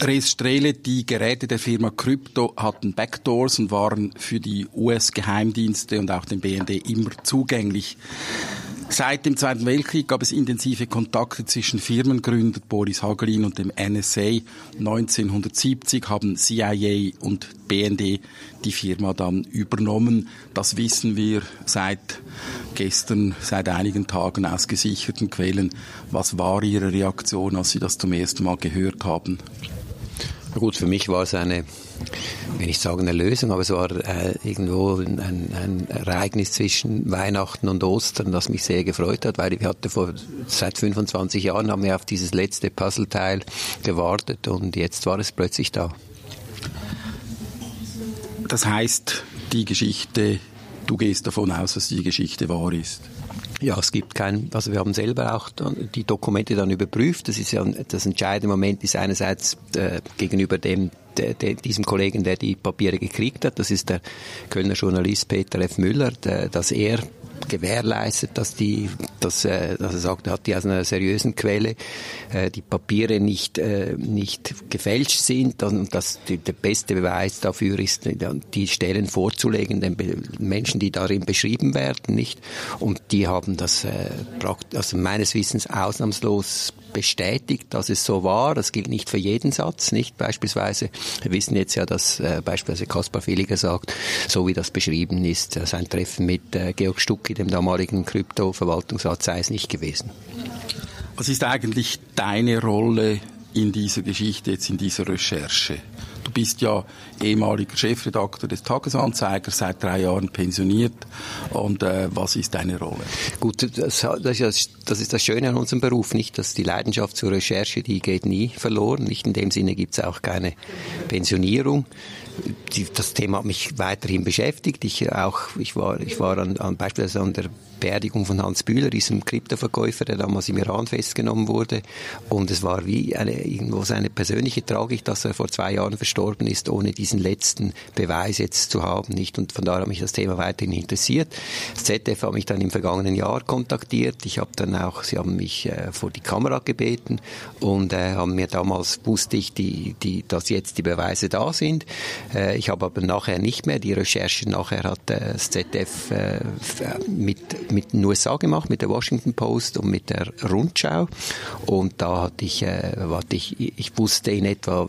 Res Strele, die Geräte der Firma Crypto hatten Backdoors und waren für die US-Geheimdienste und auch den BND immer zugänglich. Seit dem Zweiten Weltkrieg gab es intensive Kontakte zwischen Firmengründer Boris Hagelin und dem NSA. 1970 haben CIA und BND die Firma dann übernommen. Das wissen wir seit gestern, seit einigen Tagen aus gesicherten Quellen. Was war Ihre Reaktion, als Sie das zum ersten Mal gehört haben? Gut, für mich war es eine, wenn ich sagen eine Lösung, aber es war äh, irgendwo ein, ein, Ereignis zwischen Weihnachten und Ostern, das mich sehr gefreut hat, weil ich hatte vor seit 25 Jahren haben wir auf dieses letzte Puzzleteil gewartet und jetzt war es plötzlich da. Das heißt, die Geschichte, du gehst davon aus, dass die Geschichte wahr ist. Ja, es gibt kein, also wir haben selber auch die Dokumente dann überprüft. Das ist ja das entscheidende Moment ist einerseits äh, gegenüber dem der, der, diesem Kollegen, der die Papiere gekriegt hat, das ist der Kölner Journalist Peter F. Müller, der, dass er gewährleistet, dass die, dass, äh, dass er sagt, er hat die aus einer seriösen Quelle, äh, die Papiere nicht, äh, nicht gefälscht sind und dass der beste Beweis dafür ist, die Stellen vorzulegen den Menschen, die darin beschrieben werden, nicht? Und die haben das äh, also meines Wissens ausnahmslos bestätigt, dass es so war. Das gilt nicht für jeden Satz, nicht? Beispielsweise, wir wissen jetzt ja, dass äh, beispielsweise Kaspar Villiger sagt, so wie das beschrieben ist, äh, sein Treffen mit äh, Georg Stucki, dem damaligen Krypto-Verwaltungsrat, sei es nicht gewesen. Was ist eigentlich deine Rolle in dieser Geschichte, jetzt in dieser Recherche? Du bist ja ehemaliger Chefredakteur des Tagesanzeigers, seit drei Jahren pensioniert. Und äh, was ist deine Rolle? Gut, das, das, ist, das ist das Schöne an unserem Beruf, nicht, dass die Leidenschaft zur Recherche, die geht nie verloren. Nicht in dem Sinne gibt es auch keine Pensionierung. Die, das Thema hat mich weiterhin beschäftigt. Ich auch, ich war, ich war an, an beispielsweise an der Beerdigung von Hans Bühler, diesem Kryptoverkäufer, der damals im Iran festgenommen wurde. Und es war wie eine, irgendwo seine persönliche Tragik, dass er vor zwei Jahren verstorben ist, ohne diesen letzten Beweis jetzt zu haben, nicht? Und von daher hat mich das Thema weiterhin interessiert. Das ZDF hat mich dann im vergangenen Jahr kontaktiert. Ich habe dann auch, sie haben mich äh, vor die Kamera gebeten und äh, haben mir damals wusste ich, die, die, dass jetzt die Beweise da sind. Äh, ich habe aber nachher nicht mehr die Recherche. Nachher hat äh, das ZDF äh, mit mit den USA gemacht, mit der Washington Post und mit der Rundschau. Und da hatte ich, warte ich, ich wusste in etwa,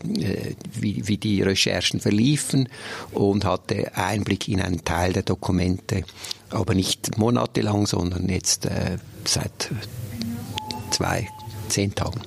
wie, wie die Recherchen verliefen und hatte Einblick in einen Teil der Dokumente, aber nicht monatelang, sondern jetzt seit zwei, zehn Tagen.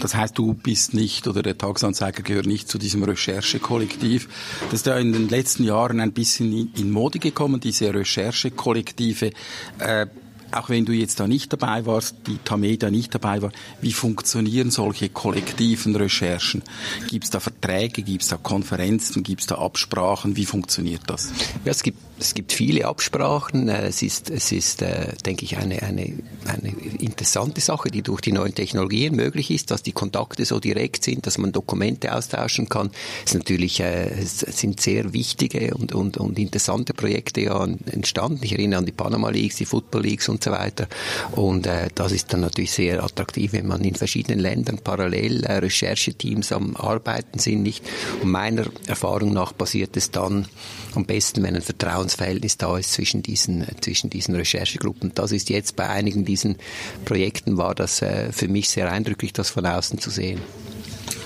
Das heißt, du bist nicht oder der Tagesanzeiger gehört nicht zu diesem Recherchekollektiv. Das ist ja in den letzten Jahren ein bisschen in Mode gekommen, diese Recherchekollektive. Äh, auch wenn du jetzt da nicht dabei warst, die Tamedia nicht dabei war, wie funktionieren solche kollektiven Recherchen? Gibt es da Verträge, gibt es da Konferenzen, gibt es da Absprachen? Wie funktioniert das? Ja, es gibt es gibt viele Absprachen. Äh, es ist, es ist äh, denke ich, eine, eine, eine interessante Sache, die durch die neuen Technologien möglich ist, dass die Kontakte so direkt sind, dass man Dokumente austauschen kann. Es, natürlich, äh, es sind sehr wichtige und, und, und interessante Projekte ja entstanden. Ich erinnere an die Panama Leagues, die Football Leagues und so weiter. Und äh, das ist dann natürlich sehr attraktiv, wenn man in verschiedenen Ländern parallel äh, Rechercheteams am Arbeiten sind. Nicht? Und meiner Erfahrung nach passiert es dann am besten, wenn ein Vertrauensverhältnis da ist zwischen diesen, zwischen diesen Recherchegruppen. Das ist jetzt bei einigen diesen Projekten war das äh, für mich sehr eindrücklich, das von außen zu sehen.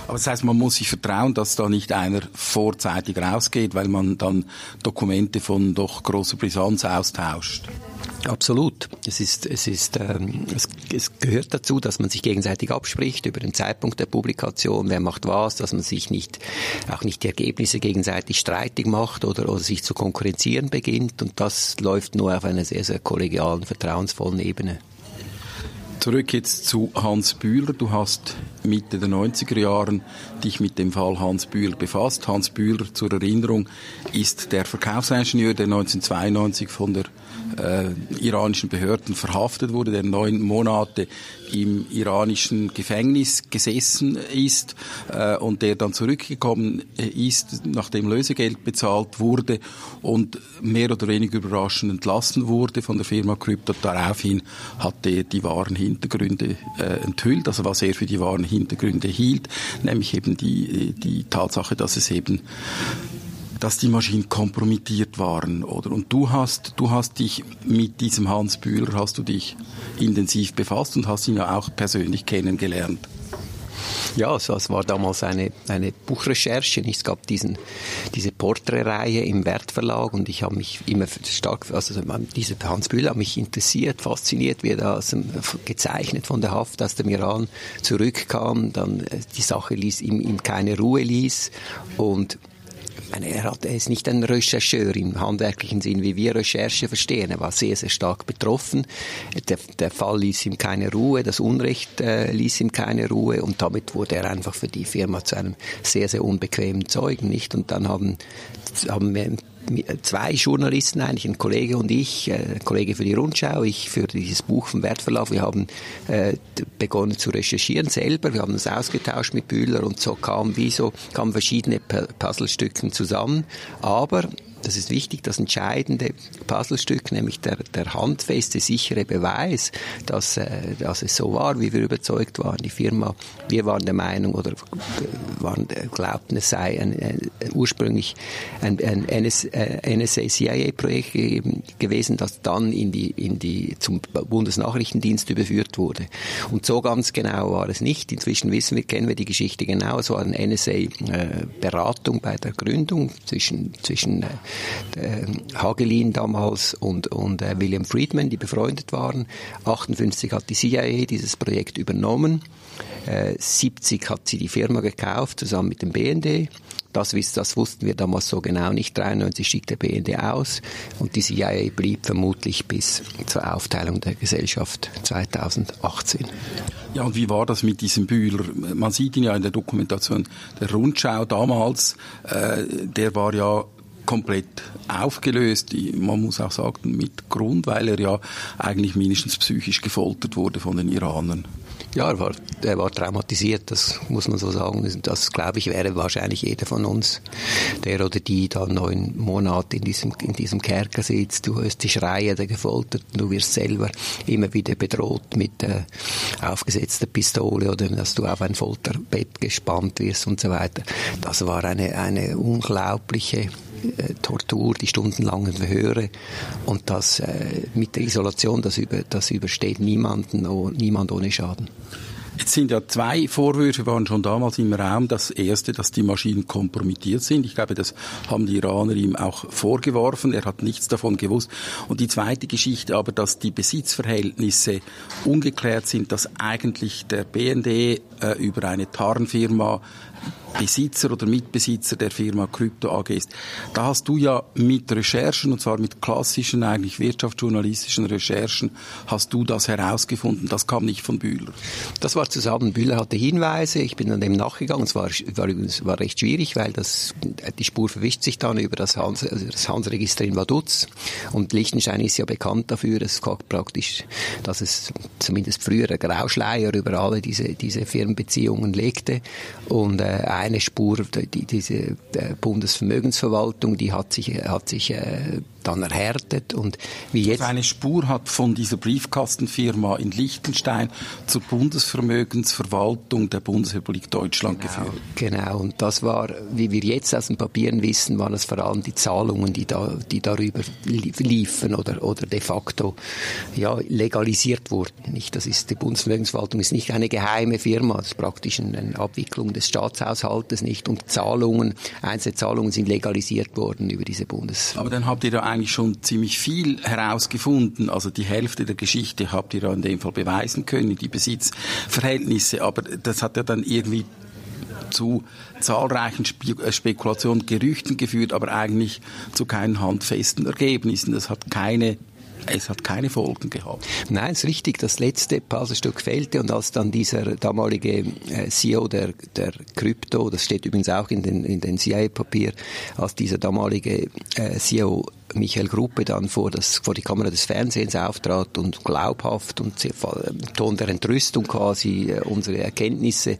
Aber das heißt, man muss sich vertrauen, dass da nicht einer vorzeitig rausgeht, weil man dann Dokumente von doch großer Brisanz austauscht. Absolut. Es ist, es ist, ähm, es, es gehört dazu, dass man sich gegenseitig abspricht über den Zeitpunkt der Publikation, wer macht was, dass man sich nicht, auch nicht die Ergebnisse gegenseitig streitig macht oder, oder sich zu konkurrenzieren beginnt. Und das läuft nur auf einer sehr, sehr kollegialen, vertrauensvollen Ebene. Zurück jetzt zu Hans Bühler. Du hast Mitte der 90er Jahren dich mit dem Fall Hans Bühler befasst. Hans Bühler, zur Erinnerung, ist der Verkaufsingenieur, der 1992 von der äh, iranischen Behörden verhaftet wurde, der neun Monate im iranischen Gefängnis gesessen ist äh, und der dann zurückgekommen ist, nachdem Lösegeld bezahlt wurde und mehr oder weniger überraschend entlassen wurde von der Firma Crypto. Daraufhin hat er die wahren Hintergründe äh, enthüllt, also was er für die wahren Hintergründe hielt, nämlich eben die, die Tatsache, dass es eben dass die Maschinen kompromittiert waren, oder? Und du hast, du hast dich mit diesem Hans Bühler, hast du dich intensiv befasst und hast ihn ja auch persönlich kennengelernt. Ja, also es war damals eine, eine Buchrecherche. Es gab diesen, diese Porträtreihe im Wertverlag und ich habe mich immer stark, also dieser Hans Bühler hat mich interessiert, fasziniert, wie er da gezeichnet von der Haft aus dem Iran zurückkam, dann äh, die Sache ließ ihm, ihm keine Ruhe ließ und meine, er, hat, er ist nicht ein Rechercheur im handwerklichen Sinn, wie wir Recherche verstehen. Er war sehr, sehr stark betroffen. Der, der Fall ließ ihm keine Ruhe, das Unrecht äh, ließ ihm keine Ruhe und damit wurde er einfach für die Firma zu einem sehr, sehr unbequemen Zeugen, nicht? Und dann haben, haben wir zwei Journalisten eigentlich, ein Kollege und ich, äh, ein Kollege für die Rundschau, ich für dieses Buch vom Wertverlauf. Wir haben äh, begonnen zu recherchieren selber, wir haben uns ausgetauscht mit Bühler und so kam wie so kamen verschiedene Puzzlestücken zusammen. Aber das ist wichtig, das entscheidende Puzzlestück, nämlich der, der handfeste, sichere Beweis, dass, äh, dass es so war, wie wir überzeugt waren. Die Firma, wir waren der Meinung oder waren, glaubten, es sei ein, ein, ursprünglich ein, ein NS, äh, NSA-CIA-Projekt gewesen, das dann in die, in die, zum Bundesnachrichtendienst überführt wurde. Und so ganz genau war es nicht. Inzwischen wissen wir, kennen wir die Geschichte genau. Es war eine NSA-Beratung äh, bei der Gründung zwischen, zwischen äh, äh, Hagelin damals und, und äh, William Friedman, die befreundet waren. 58 hat die CIA dieses Projekt übernommen. Äh, 70 hat sie die Firma gekauft, zusammen mit dem BND. Das, das wussten wir damals so genau nicht. 93 stieg der BND aus und die CIA blieb vermutlich bis zur Aufteilung der Gesellschaft 2018. Ja, und wie war das mit diesem Bühler? Man sieht ihn ja in der Dokumentation der Rundschau damals. Äh, der war ja komplett aufgelöst. Man muss auch sagen, mit Grund, weil er ja eigentlich mindestens psychisch gefoltert wurde von den Iranern. Ja, er war, er war traumatisiert, das muss man so sagen. Das, glaube ich, wäre wahrscheinlich jeder von uns, der oder die da neun Monate in diesem, in diesem Kerker sitzt. Du hörst die Schreie der Gefolterten, du wirst selber immer wieder bedroht mit äh, aufgesetzter Pistole oder dass du auf ein Folterbett gespannt wirst und so weiter. Das war eine, eine unglaubliche äh, Tortur, die stundenlangen Verhöre und das äh, mit der Isolation, das, über, das übersteht niemanden, oh, niemand ohne Schaden. Jetzt sind ja zwei Vorwürfe waren schon damals im Raum. Das erste, dass die Maschinen kompromittiert sind. Ich glaube, das haben die Iraner ihm auch vorgeworfen. Er hat nichts davon gewusst. Und die zweite Geschichte aber, dass die Besitzverhältnisse ungeklärt sind, dass eigentlich der BND äh, über eine Tarnfirma Besitzer oder Mitbesitzer der Firma Crypto AG ist. Da hast du ja mit Recherchen, und zwar mit klassischen, eigentlich wirtschaftsjournalistischen Recherchen, hast du das herausgefunden. Das kam nicht von Bühler. Das war zusammen. Bühler hatte Hinweise. Ich bin dann dem nachgegangen. Es war, war, war recht schwierig, weil das, die Spur verwischt sich dann über das Hans, also das Hans-Register in Vaduz. Und Liechtenstein ist ja bekannt dafür, es praktisch, dass es zumindest früher Grauschleier über alle diese, diese Firmenbeziehungen legte. Und äh, eine Spur, die, diese Bundesvermögensverwaltung, die hat sich, hat sich äh, dann erhärtet und wie jetzt. Also eine Spur hat von dieser Briefkastenfirma in Liechtenstein zur Bundesvermögensverwaltung der Bundesrepublik Deutschland genau, geführt. Genau, und das war, wie wir jetzt aus den Papieren wissen, waren es vor allem die Zahlungen, die da, die darüber liefen oder, oder de facto, ja, legalisiert wurden. Nicht, das ist, die Bundesvermögensverwaltung ist nicht eine geheime Firma, das ist praktisch eine Abwicklung des Staatshaushaltes nicht und Zahlungen, einzelne Zahlungen sind legalisiert worden über diese Bundes. Aber dann habt ihr da eigentlich schon ziemlich viel herausgefunden. Also die Hälfte der Geschichte habt ihr ja in dem Fall beweisen können, die Besitzverhältnisse. Aber das hat ja dann irgendwie zu zahlreichen äh, Spekulationen, Gerüchten geführt, aber eigentlich zu keinen handfesten Ergebnissen. Das hat keine es hat keine Folgen gehabt. Nein, ist richtig. Das letzte Puzzlestück fehlte und als dann dieser damalige äh, CEO der, der Krypto, das steht übrigens auch in den, in den CIA-Papier, als dieser damalige äh, CEO Michael Gruppe dann vor, das, vor die Kamera des Fernsehens auftrat und glaubhaft und sehr, im Ton der Entrüstung quasi äh, unsere Erkenntnisse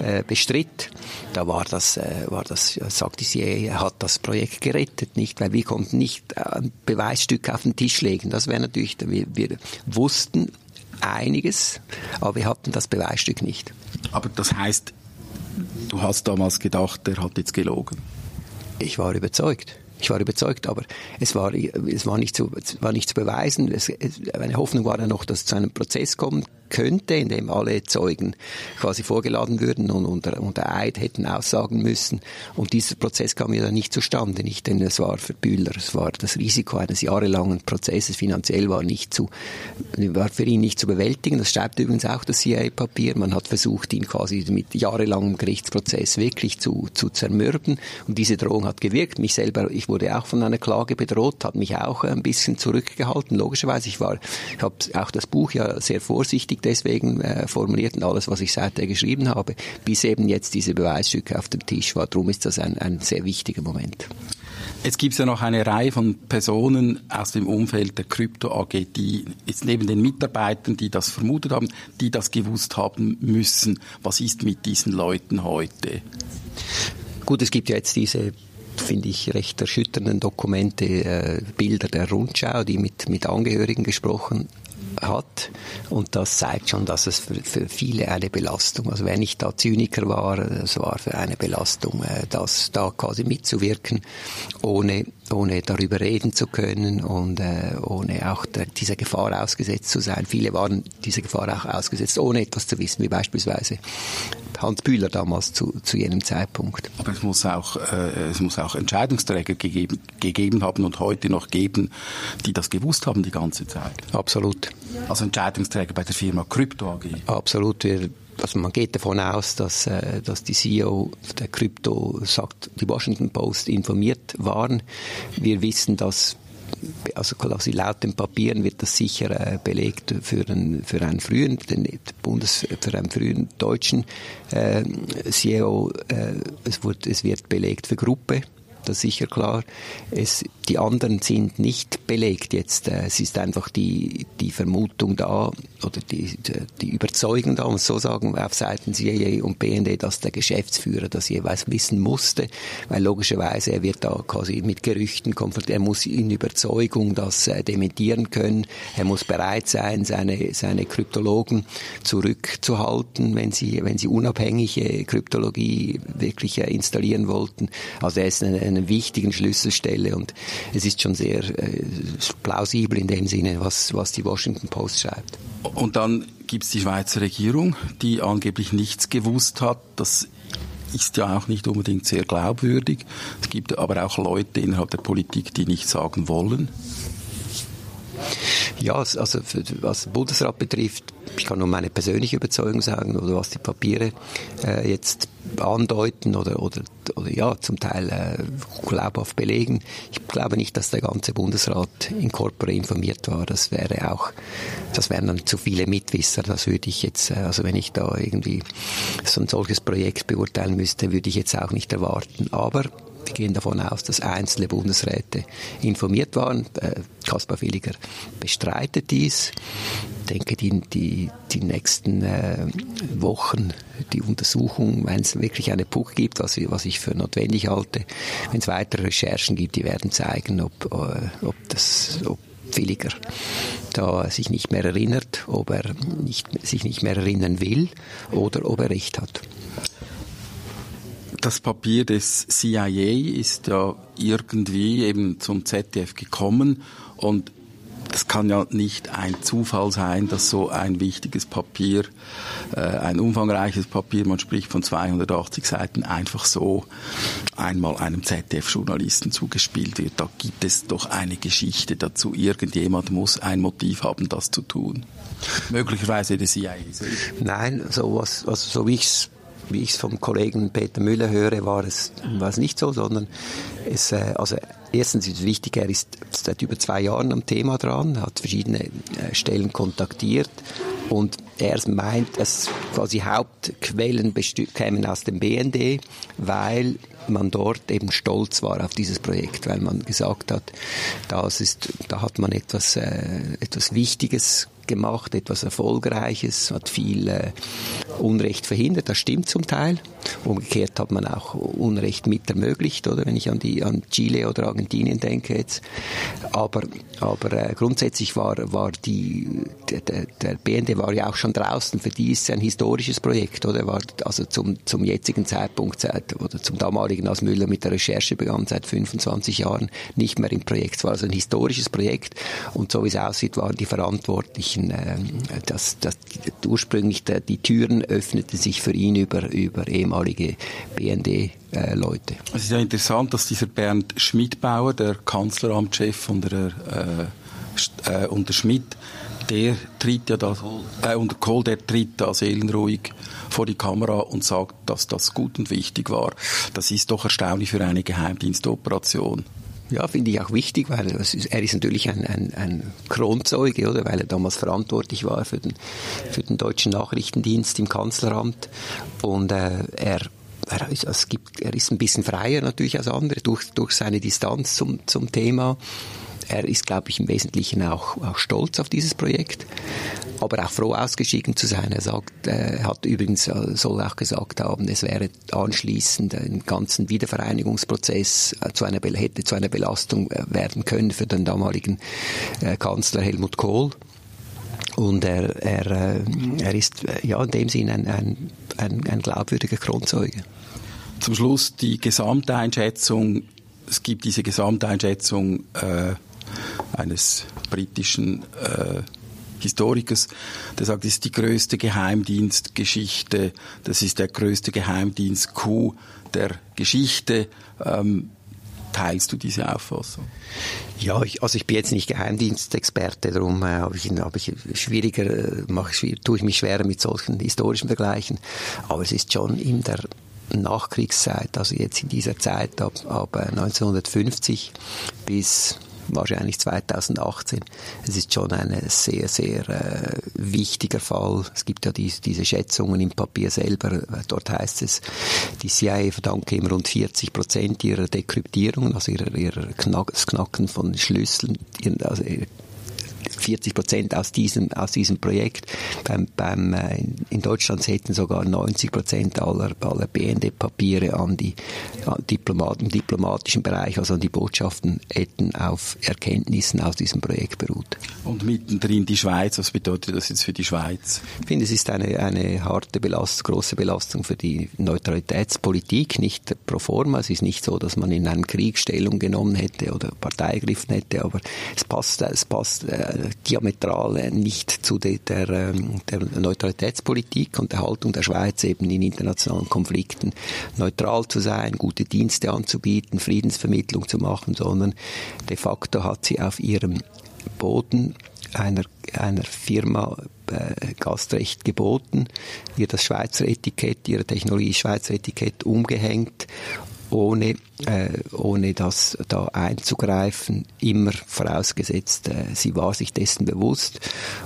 äh, bestritt, da war das, äh, war das, sagte sie, er hat das Projekt gerettet, nicht, weil wir konnten nicht ein Beweisstück auf den Tisch legen. Das wäre natürlich, wir, wir wussten einiges, aber wir hatten das Beweisstück nicht. Aber das heißt, du hast damals gedacht, der hat jetzt gelogen? Ich war überzeugt. Ich war überzeugt, aber es war, es war, nicht, zu, war nicht zu beweisen. Es, es, meine Hoffnung war dann noch, dass es zu einem Prozess kommt könnte, in dem alle Zeugen quasi vorgeladen würden und unter, unter Eid hätten aussagen müssen. Und dieser Prozess kam ja dann nicht zustande, nicht, denn es war für Bühler, es war das Risiko eines jahrelangen Prozesses finanziell war nicht zu, war für ihn nicht zu bewältigen. Das schreibt übrigens auch das CIA-Papier. Man hat versucht, ihn quasi mit jahrelangem Gerichtsprozess wirklich zu, zu zermürben. Und diese Drohung hat gewirkt. Mich selber, ich wurde auch von einer Klage bedroht, hat mich auch ein bisschen zurückgehalten. Logischerweise, ich war, ich habe auch das Buch ja sehr vorsichtig deswegen äh, formuliert und alles, was ich seither geschrieben habe, bis eben jetzt diese Beweisstücke auf dem Tisch war. Darum ist das ein, ein sehr wichtiger Moment. Es gibt ja noch eine Reihe von Personen aus dem Umfeld der Krypto AG, die jetzt neben den Mitarbeitern, die das vermutet haben, die das gewusst haben müssen. Was ist mit diesen Leuten heute? Gut, es gibt ja jetzt diese finde ich, recht erschütternden Dokumente, äh, Bilder der Rundschau, die mit, mit Angehörigen gesprochen hat. Und das zeigt schon, dass es für, für viele eine Belastung, also wenn ich da Zyniker war, es war für eine Belastung, äh, das da quasi mitzuwirken, ohne, ohne darüber reden zu können und äh, ohne auch der, dieser Gefahr ausgesetzt zu sein. Viele waren dieser Gefahr auch ausgesetzt, ohne etwas zu wissen, wie beispielsweise Hans Bühler damals zu, zu jenem Zeitpunkt. Aber es muss auch, äh, es muss auch Entscheidungsträger gegeben, gegeben haben und heute noch geben, die das gewusst haben die ganze Zeit. Absolut. Also Entscheidungsträger bei der Firma Krypto AG. Absolut. Also man geht davon aus, dass, äh, dass die CEO der Krypto sagt, die Washington Post informiert waren. Wir wissen, dass also quasi laut den Papieren wird das sicher äh, belegt für einen, für einen frühen, den Bundes, für einen frühen deutschen äh, CEO. Äh, es, wird, es wird belegt für Gruppe das ist sicher klar. Es, die anderen sind nicht belegt jetzt. Äh, es ist einfach die, die Vermutung da oder die, die Überzeugung da, muss so sagen, auf Seiten CIA und BND, dass der Geschäftsführer das jeweils wissen musste, weil logischerweise er wird da quasi mit Gerüchten konfrontiert. Er muss in Überzeugung das äh, dementieren können. Er muss bereit sein, seine, seine Kryptologen zurückzuhalten, wenn sie, wenn sie unabhängige Kryptologie wirklich äh, installieren wollten. Also er ist eine, einer wichtigen Schlüsselstelle und es ist schon sehr äh, plausibel in dem Sinne, was, was die Washington Post schreibt. Und dann gibt es die Schweizer Regierung, die angeblich nichts gewusst hat. Das ist ja auch nicht unbedingt sehr glaubwürdig. Es gibt aber auch Leute innerhalb der Politik, die nichts sagen wollen. Ja, also was den Bundesrat betrifft, ich kann nur meine persönliche Überzeugung sagen oder was die Papiere äh, jetzt andeuten oder, oder, oder ja, zum Teil äh, glaubhaft belegen. Ich glaube nicht, dass der ganze Bundesrat in Corpore informiert war. Das wäre auch, das wären dann zu viele Mitwisser. Das würde ich jetzt, äh, also wenn ich da irgendwie so ein solches Projekt beurteilen müsste, würde ich jetzt auch nicht erwarten. Aber wir gehen davon aus, dass einzelne Bundesräte informiert waren. Äh, Kaspar Williger bestreitet dies. Ich denke, die, die, die nächsten äh, Wochen, die Untersuchung, wenn es wirklich eine Puck gibt, was, was ich für notwendig halte, wenn es weitere Recherchen gibt, die werden zeigen, ob, äh, ob das, ob Williger da sich nicht mehr erinnert, ob er nicht, sich nicht mehr erinnern will oder ob er recht hat das Papier des CIA ist ja irgendwie eben zum ZDF gekommen und es kann ja nicht ein Zufall sein, dass so ein wichtiges Papier, äh, ein umfangreiches Papier, man spricht von 280 Seiten, einfach so einmal einem ZDF-Journalisten zugespielt wird. Da gibt es doch eine Geschichte dazu. Irgendjemand muss ein Motiv haben, das zu tun. Möglicherweise der CIA. Nein, so was, also so wie ich es wie ich es vom Kollegen Peter Müller höre, war es, war es nicht so, sondern es, äh, also erstens ist es wichtig, er ist seit über zwei Jahren am Thema dran, hat verschiedene äh, Stellen kontaktiert, Und er meint, dass quasi Hauptquellen kämen aus dem BND, weil man dort eben stolz war auf dieses Projekt, weil man gesagt hat, das ist, da hat man etwas, äh, etwas Wichtiges gemacht, etwas Erfolgreiches, hat viel äh, Unrecht verhindert. Das stimmt zum Teil. Umgekehrt hat man auch Unrecht mit ermöglicht, oder wenn ich an die an Chile oder Argentinien denke jetzt. Aber aber äh, grundsätzlich war war die der, der BND war ja auch schon draußen. Für die ist es ein historisches Projekt, oder war also zum zum jetzigen Zeitpunkt seit oder zum damaligen, als Müller mit der Recherche begann seit 25 Jahren nicht mehr im Projekt. Es war also ein historisches Projekt und so wie es aussieht, waren die Verantwortlichen äh, dass, dass ursprünglich der, die Türen öffneten sich für ihn über, über ehemalige BND-Leute. es ist ja interessant, dass dieser Bernd Schmidbauer, der Kanzleramtschef und der, äh, äh, und der Schmidt, der tritt ja da, äh, und Kohl, der tritt da seelenruhig vor die Kamera und sagt, dass das gut und wichtig war. Das ist doch erstaunlich für eine Geheimdienstoperation. Ja, finde ich auch wichtig, weil ist, er ist natürlich ein, ein, ein Kronzeuge, oder? Weil er damals verantwortlich war für den, für den deutschen Nachrichtendienst im Kanzleramt. Und äh, er er ist, es gibt, er ist ein bisschen freier natürlich als andere durch, durch seine Distanz zum, zum Thema. Er ist, glaube ich, im Wesentlichen auch, auch stolz auf dieses Projekt, aber auch froh ausgeschieden zu sein. Er sagt, er hat übrigens, äh, soll auch gesagt haben, es wäre anschließend ein ganzen Wiedervereinigungsprozess äh, zu einer, hätte zu einer Belastung äh, werden können für den damaligen Kanzler Helmut Kohl. Und er, er, er ist ja in dem Sinn ein, ein, ein, ein glaubwürdiger Kronzeuge. Zum Schluss die Gesamteinschätzung. Es gibt diese Gesamteinschätzung äh, eines britischen äh, Historikers, der sagt, das ist die größte Geheimdienstgeschichte, das ist der größte Geheimdienst-Coup der Geschichte. Ähm, teilst du diese Auffassung? Ja, ich, also ich bin jetzt nicht Geheimdienstexperte, darum äh, habe ich, hab ich schwieriger, äh, mache ich, tue ich mich schwerer mit solchen historischen Vergleichen. Aber es ist schon in der Nachkriegszeit, also jetzt in dieser Zeit ab, ab 1950 äh, bis wahrscheinlich 2018. Es ist schon ein sehr, sehr äh, wichtiger Fall. Es gibt ja die, diese Schätzungen im Papier selber. Dort heißt es, die CIA verdanke ihm rund 40 Prozent ihrer Dekryptierungen, also ihrer, ihrer Knack, Knacken von Schlüsseln, also 40 Prozent aus diesem, aus diesem Projekt. Beim, beim, äh, in Deutschland hätten sogar 90 Prozent aller, aller BND-Papiere an die Diplomaten, im diplomatischen Bereich, also an die Botschaften, hätten auf Erkenntnissen aus diesem Projekt beruht. Und mittendrin die Schweiz, was bedeutet das jetzt für die Schweiz? Ich finde, es ist eine, eine harte Belastung, große Belastung für die Neutralitätspolitik, nicht pro forma. Es ist nicht so, dass man in einem Krieg Stellung genommen hätte oder Partei ergriffen hätte, aber es passt, es passt äh, diametral nicht zu de, der, ähm, der Neutralitätspolitik und der Haltung der Schweiz eben in internationalen Konflikten neutral zu sein, gute Dienste anzubieten, Friedensvermittlung zu machen, sondern de facto hat sie auf ihrem Boden einer, einer Firma äh, Gastrecht geboten, ihr das Schweizer Etikett, ihre Technologie Schweizer Etikett umgehängt ohne, äh, ohne das da einzugreifen, immer vorausgesetzt, äh, sie war sich dessen bewusst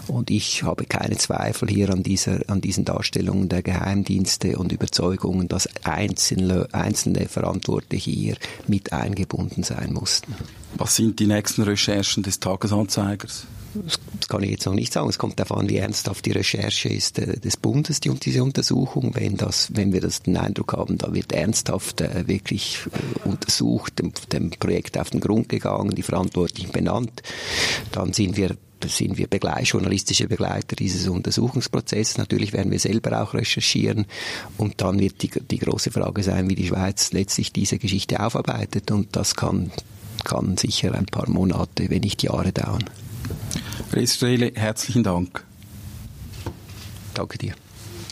und ich habe keine Zweifel hier an dieser, an diesen Darstellungen der Geheimdienste und Überzeugungen, dass einzelne, einzelne Verantwortliche hier mit eingebunden sein mussten. Was sind die nächsten Recherchen des Tagesanzeigers? Das kann ich jetzt noch nicht sagen. Es kommt darauf an, wie ernsthaft die Recherche ist äh, des Bundes, die, diese Untersuchung. Wenn, das, wenn wir das den Eindruck haben, da wird ernsthaft äh, wirklich äh, untersucht, dem, dem Projekt auf den Grund gegangen, die Verantwortlichen benannt, dann sind wir sind wir Begleit, journalistische Begleiter dieses Untersuchungsprozesses. Natürlich werden wir selber auch recherchieren und dann wird die, die große Frage sein, wie die Schweiz letztlich diese Geschichte aufarbeitet und das kann, kann sicher ein paar Monate, wenn nicht Jahre dauern. Restrele, herzlichen Dank. Danke dir.